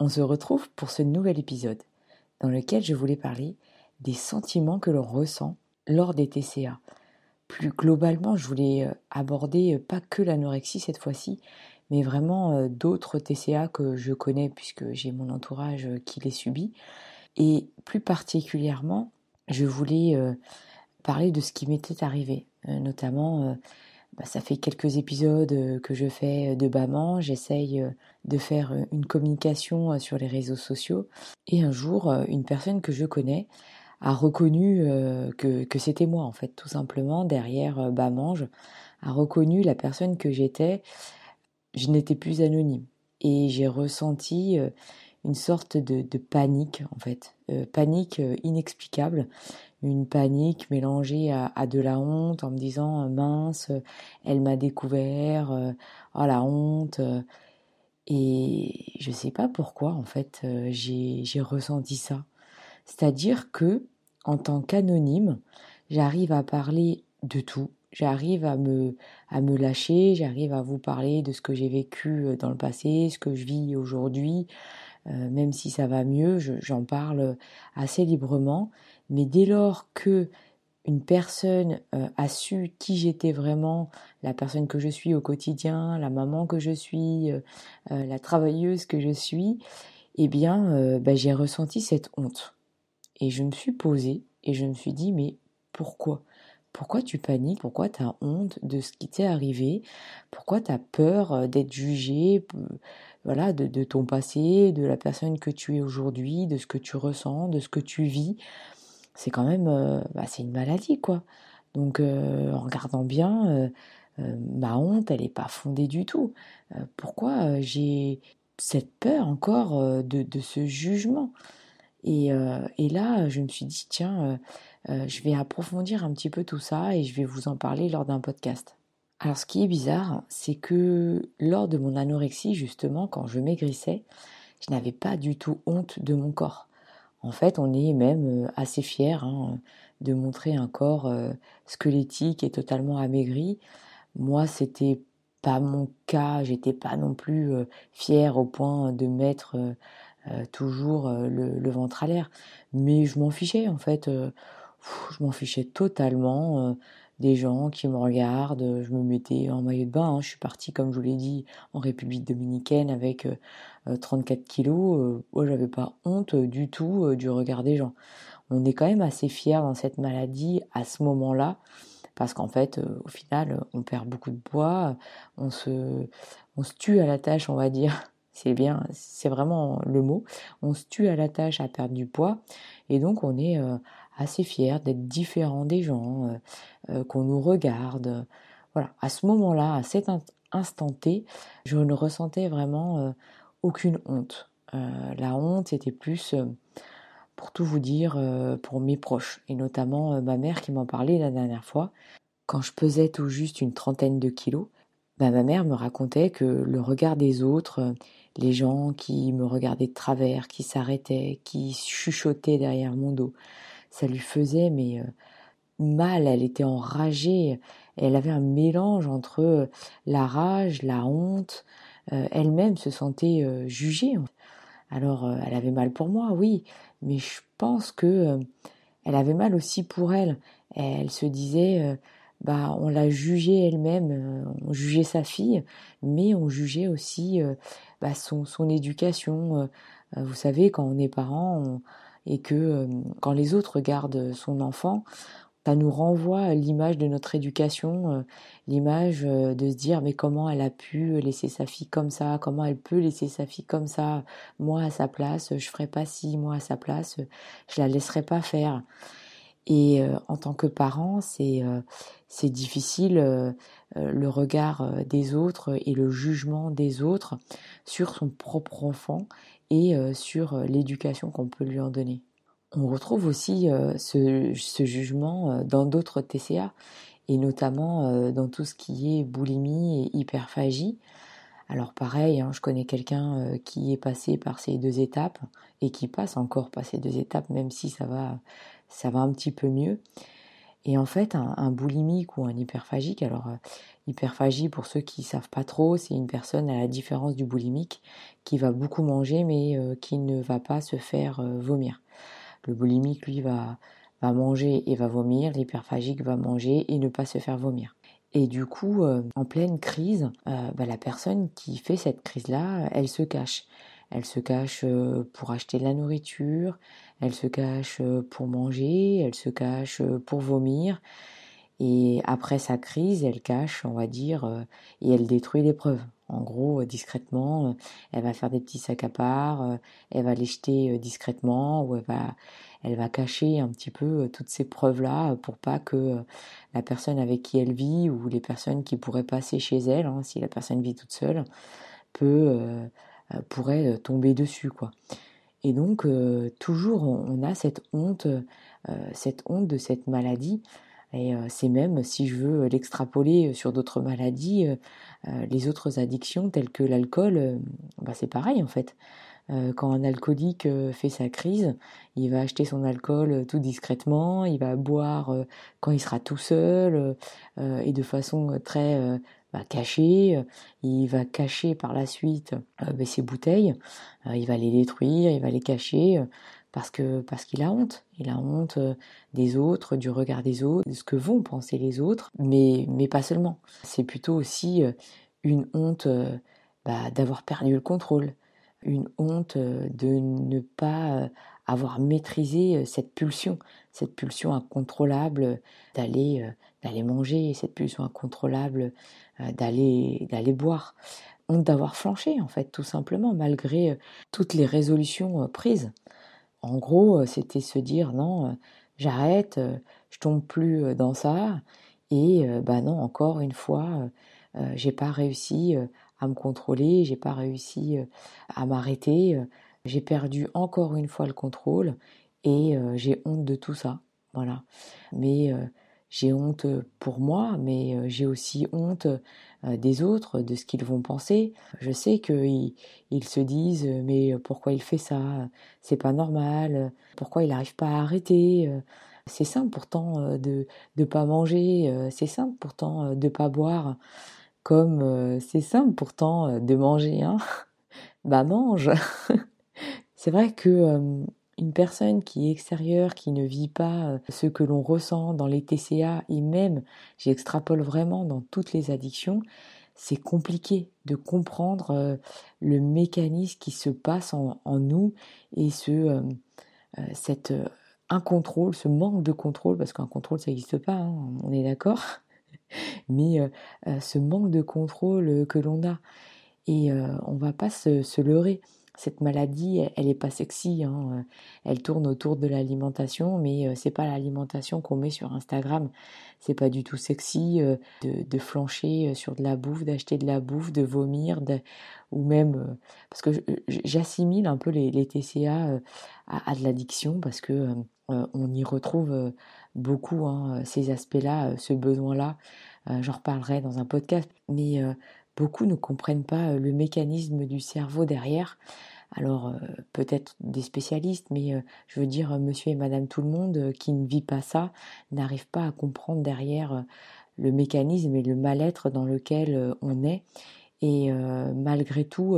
on se retrouve pour ce nouvel épisode dans lequel je voulais parler des sentiments que l'on ressent lors des TCA. Plus globalement, je voulais euh, aborder euh, pas que l'anorexie cette fois-ci, mais vraiment euh, d'autres TCA que je connais puisque j'ai mon entourage qui les subit. Et plus particulièrement, je voulais parler de ce qui m'était arrivé, notamment bah, ça fait quelques épisodes euh, que je fais euh, de Baman, j'essaye euh, de faire une communication sur les réseaux sociaux. Et un jour, une personne que je connais a reconnu que, que c'était moi, en fait, tout simplement, derrière Bamange, a reconnu la personne que j'étais. Je n'étais plus anonyme. Et j'ai ressenti une sorte de, panique, en fait, panique inexplicable une panique mélangée à, de la honte en me disant euh, mince, elle m'a découvert, euh, oh la honte. Euh. Et je sais pas pourquoi en fait j'ai ressenti ça. C'est-à-dire que en tant qu'anonyme, j'arrive à parler de tout, j'arrive à me lâcher, j'arrive à vous parler de ce que j'ai vécu dans le passé, ce que je vis aujourd'hui, même si ça va mieux, j'en parle assez librement. Mais dès lors que une personne euh, a su qui j'étais vraiment, la personne que je suis au quotidien, la maman que je suis, euh, euh, la travailleuse que je suis, eh bien, bah, j'ai ressenti cette honte. Et je me suis posée et je me suis dit, mais pourquoi? Pourquoi tu paniques? Pourquoi tu as honte de ce qui t'est arrivé? Pourquoi tu as peur d'être jugé voilà, de, ton passé, de la personne que tu es aujourd'hui, de ce que tu ressens, de ce que tu vis c'est quand même, euh, bah, c'est une maladie, quoi. Donc, euh, en regardant bien, euh, ma honte, elle n'est pas fondée du tout. pourquoi j'ai cette peur encore de, de, ce jugement? Et, et, là, je me suis dit, tiens, je vais approfondir un petit peu tout ça et je vais vous en parler lors d'un podcast. Alors, ce qui est bizarre, c'est que lors de mon anorexie, justement, quand je maigrissais, je n'avais pas du tout honte de mon corps. En fait, on est même euh, assez fier hein, de montrer un corps euh, squelettique et totalement amaigri. Moi, c'était pas mon cas, j'étais pas non plus euh, fière au point de mettre toujours le, ventre à l'air. Mais je m'en fichais en fait, je m'en fichais totalement des gens qui me regardent. Je me mettais en maillot de bain. Hein. Je suis partie, comme je vous l'ai dit, en République dominicaine avec 34 euh, kilos. Euh, moi, j'avais pas honte du tout euh, du regard des gens. On est quand même assez fiers dans cette maladie à ce moment-là. Parce qu'en fait, au final, on perd beaucoup de poids, on se, on se tue à la tâche, on va dire, c'est bien, c'est vraiment le mot. On se tue à la tâche à perdre du poids et donc on est assez fier d'être différent des gens, euh, euh, qu'on nous regarde. Voilà, à ce moment-là, à cet instant T, je ne ressentais vraiment euh, aucune honte. la honte, c'était plus, pour tout vous dire, pour mes proches, et notamment ma mère qui m'en parlait la dernière fois. Quand je pesais tout juste une trentaine de kilos, bah, ma mère me racontait que le regard des autres, les gens qui me regardaient de travers, qui s'arrêtaient, qui chuchotaient derrière mon dos, ça lui faisait mais euh, mal, elle était enragée, elle avait un mélange entre euh, la rage, la honte, euh, elle-même se sentait jugée. Alors elle avait mal pour moi, oui, mais je pense que elle avait mal aussi pour elle. Elle se disait bah on l'a jugée elle-même, on jugeait sa fille, mais on jugeait aussi bah, son, éducation. vous savez, quand on est parent, et que euh, quand les autres regardent son enfant, ça nous renvoie l'image de notre éducation, euh, l'image euh, de se dire mais comment elle a pu laisser sa fille comme ça, comment elle peut laisser sa fille comme ça, moi à sa place, je ferais pas ci, moi à sa place, je la laisserais pas faire. Et en tant que parent, c'est c'est difficile le regard des autres et le jugement des autres sur son propre enfant et sur l'éducation qu'on peut lui en donner. On retrouve aussi ce, ce, jugement dans d'autres TCA et notamment dans tout ce qui est boulimie et hyperphagie. Alors pareil, hein, je connais quelqu'un qui est passé par ces deux étapes et qui passe encore par ces deux étapes, même si ça va, un petit peu mieux. Et en fait, un, boulimique ou un hyperphagique, alors euh, hyperphagie, pour ceux qui savent pas trop, c'est une personne à la différence du boulimique qui va beaucoup manger mais euh, qui ne va pas se faire euh, vomir. Le boulimique, lui, va, va manger et va vomir. L'hyperphagique va manger et ne pas se faire vomir. Et du coup, en pleine crise, bah, la personne qui fait cette crise-là, elle se cache. Elle se cache pour acheter de la nourriture, elle se cache pour manger, elle se cache pour vomir. Et après sa crise, elle cache, on va dire, et elle détruit les preuves. En gros, discrètement, elle va faire des petits sacs à part, elle va les jeter discrètement, ou elle va, elle va cacher un petit peu toutes ces preuves-là pour pas que la personne avec qui elle vit ou les personnes qui pourraient passer chez elle, hein, si la personne vit toute seule, peut euh, pourrait euh, tomber dessus, quoi. Et donc, euh, toujours, on a cette honte, cette honte de cette maladie. Et c'est même, si je veux l'extrapoler sur d'autres maladies, les autres addictions telles que l'alcool, bah c'est pareil en fait. quand un alcoolique fait sa crise, il va acheter son alcool tout discrètement, il va boire quand il sera tout seul et de façon très va cacher, euh, il va cacher par la suite euh, ben, ses bouteilles, euh, il va les détruire, il va les cacher parce que parce qu'il a honte, il a honte des autres, du regard des autres, de ce que vont penser les autres, mais mais pas seulement. C'est plutôt aussi une honte bah, d'avoir perdu le contrôle, une honte de ne pas avoir maîtrisé cette pulsion, cette pulsion incontrôlable d'aller d'aller manger, cette pulsion incontrôlable euh, d'aller d'aller boire, honte d'avoir flanché en fait tout simplement malgré euh, toutes les résolutions euh, prises. En gros, c'était se dire non, j'arrête, je tombe plus dans ça et bah non, encore une fois, j'ai pas réussi à me contrôler, j'ai pas réussi à m'arrêter, j'ai perdu encore une fois le contrôle et j'ai honte de tout ça. Voilà. Mais j'ai honte pour moi, mais j'ai aussi honte des autres, de ce qu'ils vont penser. Je sais qu'ils ils se disent mais pourquoi il fait ça? C'est pas normal. Pourquoi il n'arrive pas à arrêter? C'est simple pourtant de ne pas manger. C'est simple pourtant de pas boire. Comme c'est simple pourtant de manger. Hein bah mange. c'est vrai que une personne qui est extérieure, qui ne vit pas euh, ce que l'on ressent dans les TCA et même, j'extrapole vraiment dans toutes les addictions, c'est compliqué de comprendre euh, le mécanisme qui se passe en, nous et ce, euh, cet incontrôle, ce manque de contrôle, parce qu'un contrôle ça n'existe pas, hein, on est d'accord, mais ce manque de contrôle que l'on a. Et on va pas se leurrer cette maladie, elle n'est pas sexy. Hein. Euh, elle tourne autour de l'alimentation, mais euh, c'est pas l'alimentation qu'on met sur Instagram. C'est pas du tout sexy euh, de, flancher sur de la bouffe, d'acheter de la bouffe, de vomir, ou même parce que j'assimile un peu les, TCA à, de l'addiction parce que on y retrouve beaucoup hein, ces aspects-là, ce besoin-là. J'en reparlerai dans un podcast, mais beaucoup ne comprennent pas le mécanisme du cerveau derrière. Alors peut-être des spécialistes, mais je veux dire monsieur et madame tout le monde qui ne vit pas ça n'arrive pas à comprendre derrière le mécanisme et le mal-être dans lequel on est. Et malgré tout,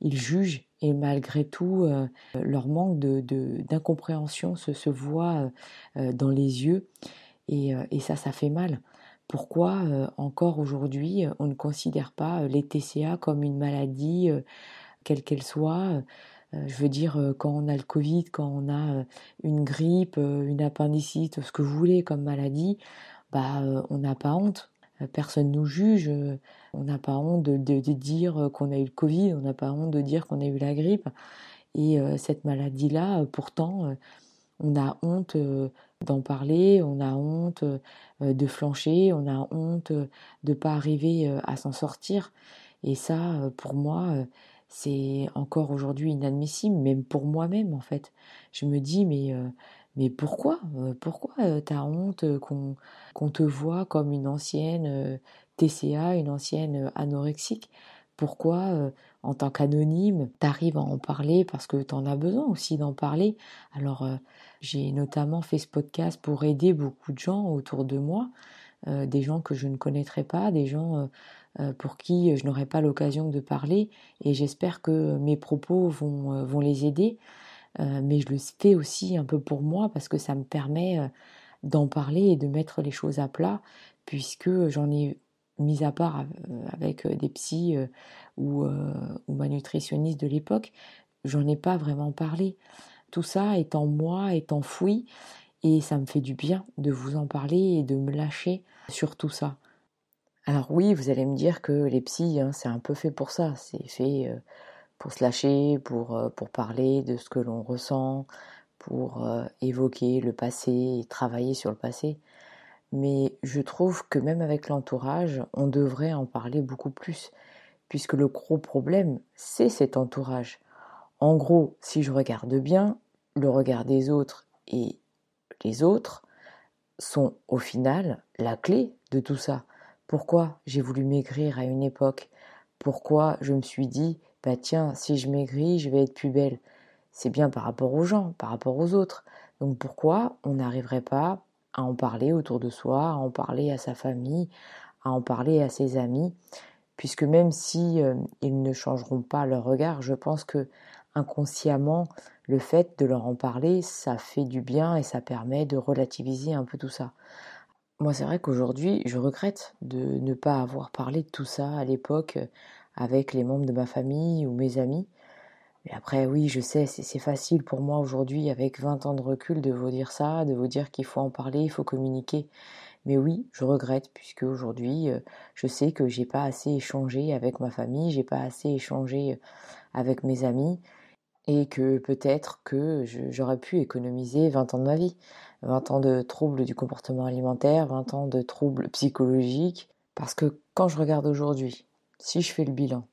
ils jugent et malgré tout, leur manque d'incompréhension se, se voit dans les yeux. Et, et ça, ça fait mal. Pourquoi encore aujourd'hui on ne considère pas les TCA comme une maladie, quelle qu'elle soit Je veux dire, quand on a le Covid, quand on a une grippe, une appendicite, ce que vous voulez comme maladie, bah on n'a pas honte. Personne nous juge. On n'a pas honte de, dire qu'on a eu le Covid, on n'a pas honte de dire qu'on a eu la grippe. Et cette maladie-là, pourtant, on a honte d'en parler, on a honte euh, de flancher, on a honte de ne pas arriver euh, à s'en sortir. Et ça, euh, pour moi, c'est encore aujourd'hui inadmissible, même pour moi-même en fait. Je me dis mais mais pourquoi Pourquoi t'as honte qu'on qu'on te voit comme une ancienne TCA, une ancienne anorexique? Pourquoi en tant qu'anonyme, t'arrives à en parler parce que t'en as besoin aussi d'en parler. Alors j'ai notamment fait ce podcast pour aider beaucoup de gens autour de moi, des gens que je ne connaîtrais pas, des gens euh, pour qui je n'aurai pas l'occasion de parler et j'espère que mes propos vont, euh, les aider. Euh, mais je le fais aussi un peu pour moi parce que ça me permet d'en parler et de mettre les choses à plat puisque j'en ai mis à part avec des psys ou, ou ma nutritionniste de l'époque, j'en ai pas vraiment parlé. Tout ça est en moi, est enfoui et ça me fait du bien de vous en parler et de me lâcher sur tout ça. Alors oui, vous allez me dire que les psys, hein, c'est un peu fait pour ça. C'est fait euh, pour se lâcher, pour, euh, pour parler de ce que l'on ressent, pour euh, évoquer le passé et travailler sur le passé. Mais je trouve que même avec l'entourage, on devrait en parler beaucoup plus, puisque le gros problème, c'est cet entourage. En gros, si je regarde bien, le regard des autres et les autres sont au final la clé de tout ça. Pourquoi j'ai voulu maigrir à une époque? Pourquoi je me suis dit, bah tiens, si je maigris, je vais être plus belle C'est bien par rapport aux gens, par rapport aux autres. Donc pourquoi on n'arriverait pas à en parler autour de soi, à en parler à sa famille, à en parler à ses amis Puisque même si euh, ils ne changeront pas leur regard, je pense que inconsciemment, le fait de leur en parler, ça fait du bien et ça permet de relativiser un peu tout ça. Moi, c'est vrai qu'aujourd'hui, je regrette de ne pas avoir parlé de tout ça à l'époque euh, avec les membres de ma famille ou mes amis. Mais après, oui, je sais, c'est facile pour moi aujourd'hui, avec 20 ans de recul, de vous dire ça, de vous dire qu'il faut en parler, il faut communiquer. Mais oui, je regrette, puisque aujourd'hui, euh, je sais que j'ai pas assez échangé avec ma famille, j'ai pas assez échangé euh, avec mes amis, et que peut-être que j'aurais pu économiser 20 ans de ma vie. 20 ans de troubles du comportement alimentaire, 20 ans de troubles psychologiques. Parce que quand je regarde aujourd'hui, si je fais le bilan,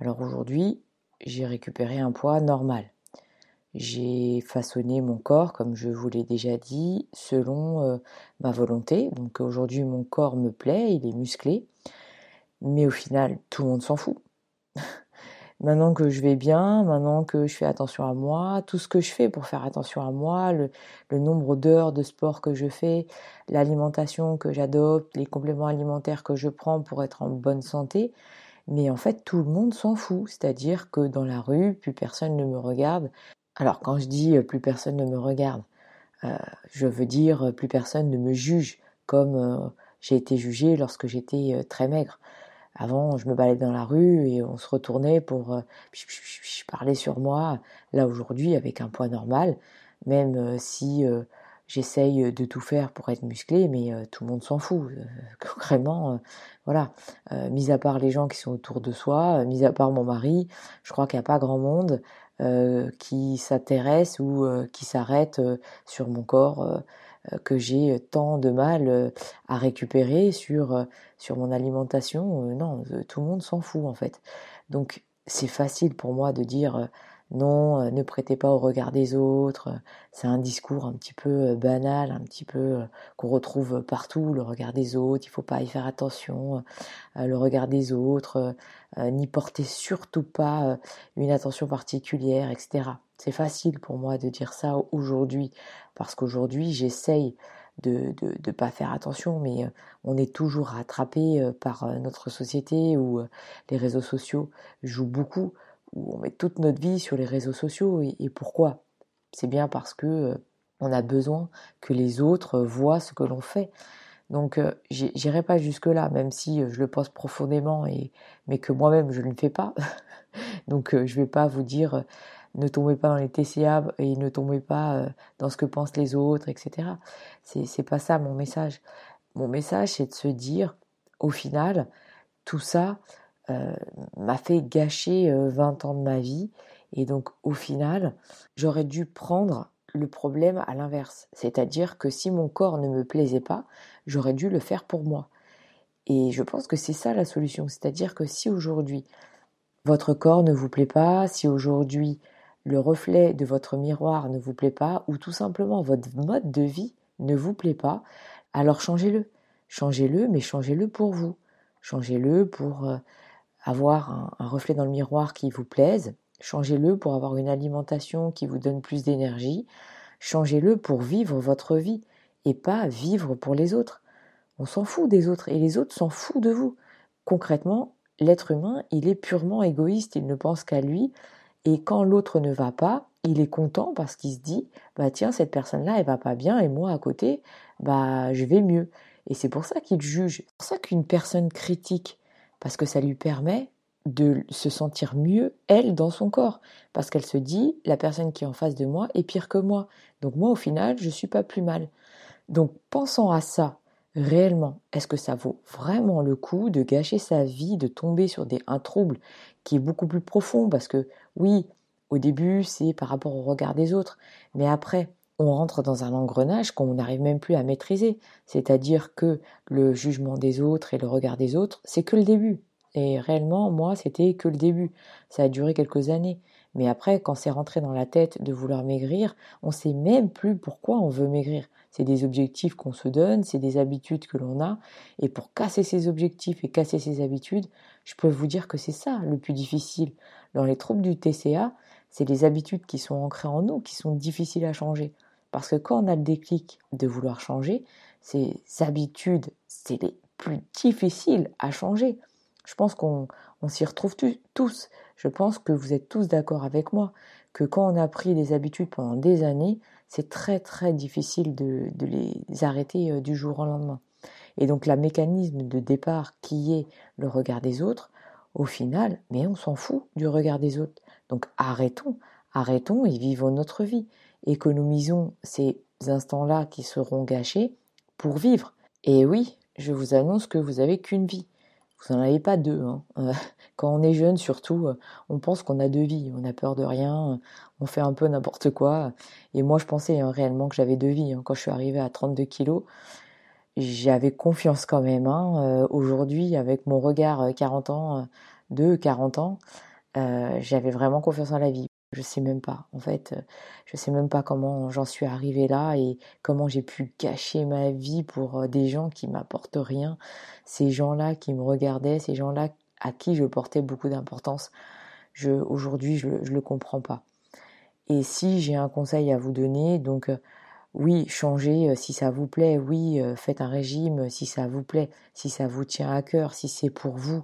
alors aujourd'hui, j'ai récupéré un poids normal. J'ai façonné mon corps, comme je vous l'ai déjà dit, selon euh, ma volonté. Donc aujourd'hui, mon corps me plaît, il est musclé. Mais au final, tout le monde s'en fout. Maintenant que je vais bien, maintenant que je fais attention à moi, tout ce que je fais pour faire attention à moi, le, nombre d'heures de sport que je fais, l'alimentation que j'adopte, les compléments alimentaires que je prends pour être en bonne santé, mais en fait tout le monde s'en fout, c'est-à-dire que dans la rue, plus personne ne me regarde. Alors quand je dis euh, plus personne ne me regarde, euh, je veux dire euh, plus personne ne me juge comme j'ai été jugée lorsque j'étais très maigre. Avant, je me baladais dans la rue et on se retournait pour parler sur moi. Là, aujourd'hui, avec un poids normal, même si j'essaye de tout faire pour être musclé, mais tout le monde s'en fout. Concrètement, voilà. mis à part les gens qui sont autour de soi, mis à part mon mari, je crois qu'il n'y a pas grand monde qui s'intéresse ou qui s'arrête sur mon corps euh, que j'ai tant de mal euh, à récupérer sur, euh, sur mon alimentation. Non, tout le monde s'en fout en fait. Donc c'est facile pour moi de dire non, ne prêtez pas au regard des autres. C'est un discours un petit peu banal, un petit peu qu'on retrouve partout, le regard des autres, il faut pas y faire attention, le regard des autres, n'y portez surtout pas une attention particulière, etc. C'est facile pour moi de dire ça aujourd'hui, parce qu'aujourd'hui j'essaye de ne pas faire attention, mais euh, on est toujours rattrapé euh, par euh, notre société où les réseaux sociaux jouent beaucoup, où on met toute notre vie sur les réseaux sociaux. Et, pourquoi? C'est bien parce que on a besoin que les autres voient ce que l'on fait. Donc j'irai pas jusque là, même si je le pense profondément et mais que moi-même je ne le fais pas. Donc je vais pas vous dire ne tombez pas dans les TCA et ne tombez pas euh, dans ce que pensent les autres, etc. C'est, c'est pas ça mon message. Mon message, c'est de se dire, au final, tout ça euh, m'a fait gâcher 20 euh, ans de ma vie. Et donc, au final, j'aurais dû prendre le problème à l'inverse. C'est-à-dire que si mon corps ne me plaisait pas, j'aurais dû le faire pour moi. Et je pense que c'est ça la solution. C'est-à-dire que si aujourd'hui, votre corps ne vous plaît pas, si aujourd'hui le reflet de votre miroir ne vous plaît pas, ou tout simplement votre mode de vie ne vous plaît pas, alors changez-le. Changez-le, mais changez-le pour vous. Changez-le pour euh, avoir un, reflet dans le miroir qui vous plaise. Changez-le pour avoir une alimentation qui vous donne plus d'énergie. Changez-le pour vivre votre vie et pas vivre pour les autres. On s'en fout des autres et les autres s'en foutent de vous. Concrètement, l'être humain, il est purement égoïste, il ne pense qu'à lui. Et quand l'autre ne va pas, il est content parce qu'il se dit, bah tiens, cette personne-là, elle va pas bien et moi à côté, bah je vais mieux. Et c'est pour ça qu'il juge. C'est pour ça qu'une personne critique, parce que ça lui permet de se sentir mieux, elle, dans son corps. Parce qu'elle se dit, la personne qui est en face de moi est pire que moi. Donc moi, au final, je suis pas plus mal. Donc pensant à ça, réellement, est-ce que ça vaut vraiment le coup de gâcher sa vie, de tomber sur des, un trouble qui est beaucoup plus profond? Parce que oui, au début, c'est par rapport au regard des autres, mais après, on rentre dans un engrenage qu'on n'arrive même plus à maîtriser. C'est-à-dire que le jugement des autres et le regard des autres, c'est que le début. Et réellement, moi, c'était que le début. Ça a duré quelques années. Mais après, quand c'est rentré dans la tête de vouloir maigrir, on sait même plus pourquoi on veut maigrir. C'est des objectifs qu'on se donne, c'est des habitudes que l'on a. Et pour casser ces objectifs et casser ces habitudes, je peux vous dire que c'est ça le plus difficile. Dans les troubles du TCA, c'est les habitudes qui sont ancrées en nous qui sont difficiles à changer. Parce que quand on a le déclic de vouloir changer, ces habitudes, c'est les plus difficiles à changer. Je pense qu'on s'y retrouve tous. Je pense que vous êtes tous d'accord avec moi que quand on a pris des habitudes pendant des années, c'est très très difficile de, les arrêter euh, du jour au lendemain. Et donc la mécanisme de départ qui est le regard des autres, au final, mais on s'en fout du regard des autres. Donc arrêtons, arrêtons et vivons notre vie. Économisons ces instants-là qui seront gâchés pour vivre. Et oui, je vous annonce que vous avez qu'une vie. Vous n'en avez pas deux. Hein. Euh, quand on est jeune, surtout, euh, on pense qu'on a deux vies. On a peur de rien, on fait un peu n'importe quoi. Et moi, je pensais hein, réellement que j'avais deux vies. Hein. Quand je suis arrivée à 32 kilos, j'avais confiance quand même. Euh, aujourd'hui, avec mon regard 40 ans, de 40 ans, j'avais vraiment confiance en la vie. Je sais même pas. En fait, je sais même pas comment j'en suis arrivée là et comment j'ai pu cacher ma vie pour des gens qui m'apportent rien. Ces gens-là qui me regardaient, ces gens-là à qui je portais beaucoup d'importance. Aujourd'hui, je, je le comprends pas. Et si j'ai un conseil à vous donner, donc, oui, changez si ça vous plaît. Oui, faites un régime si ça vous plaît, si ça vous tient à cœur, si c'est pour vous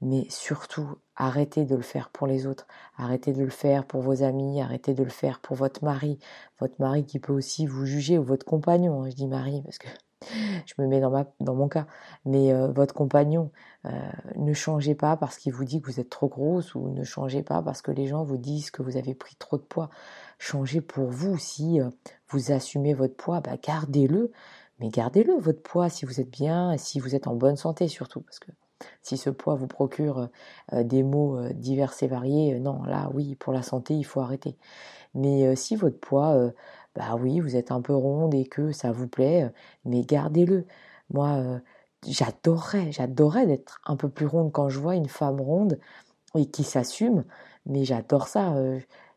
mais surtout arrêtez de le faire pour les autres, arrêtez de le faire pour vos amis, arrêtez de le faire pour votre mari, votre mari qui peut aussi vous juger ou votre compagnon, hein, je dis mari parce que je me mets dans, mon cas, mais euh, votre compagnon, euh, ne changez pas parce qu'il vous dit que vous êtes trop grosse ou ne changez pas parce que les gens vous disent que vous avez pris trop de poids. Changez pour vous si euh, vous assumez votre poids, bah gardez-le, mais gardez-le votre poids si vous êtes bien, si vous êtes en bonne santé surtout, parce que si ce poids vous procure euh, des maux euh, divers et variés, euh, non, là oui, pour la santé, il faut arrêter. Mais si votre poids, bah oui, vous êtes un peu ronde et que ça vous plaît, mais gardez-le. Moi, j'adorerais, j'adorerais d'être un peu plus ronde quand je vois une femme ronde et qui s'assume, mais j'adore ça.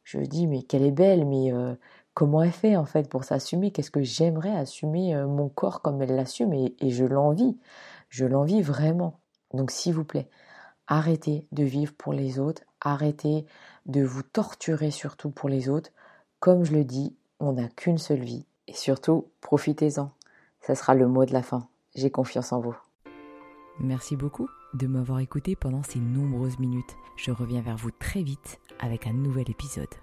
je dis, mais qu'elle est belle, mais comment elle fait en fait pour s'assumer? Qu'est-ce que j'aimerais assumer mon corps comme elle l'assume et, et je l'envie. Je l'envie vraiment. Donc s'il vous plaît, arrêtez de vivre pour les autres, arrêtez de vous torturer surtout pour les autres. Comme je le dis, on n'a qu'une seule vie. Et surtout, profitez-en. Ça sera le mot de la fin. J'ai confiance en vous. Merci beaucoup de m'avoir écouté pendant ces nombreuses minutes. Je reviens vers vous très vite avec un nouvel épisode.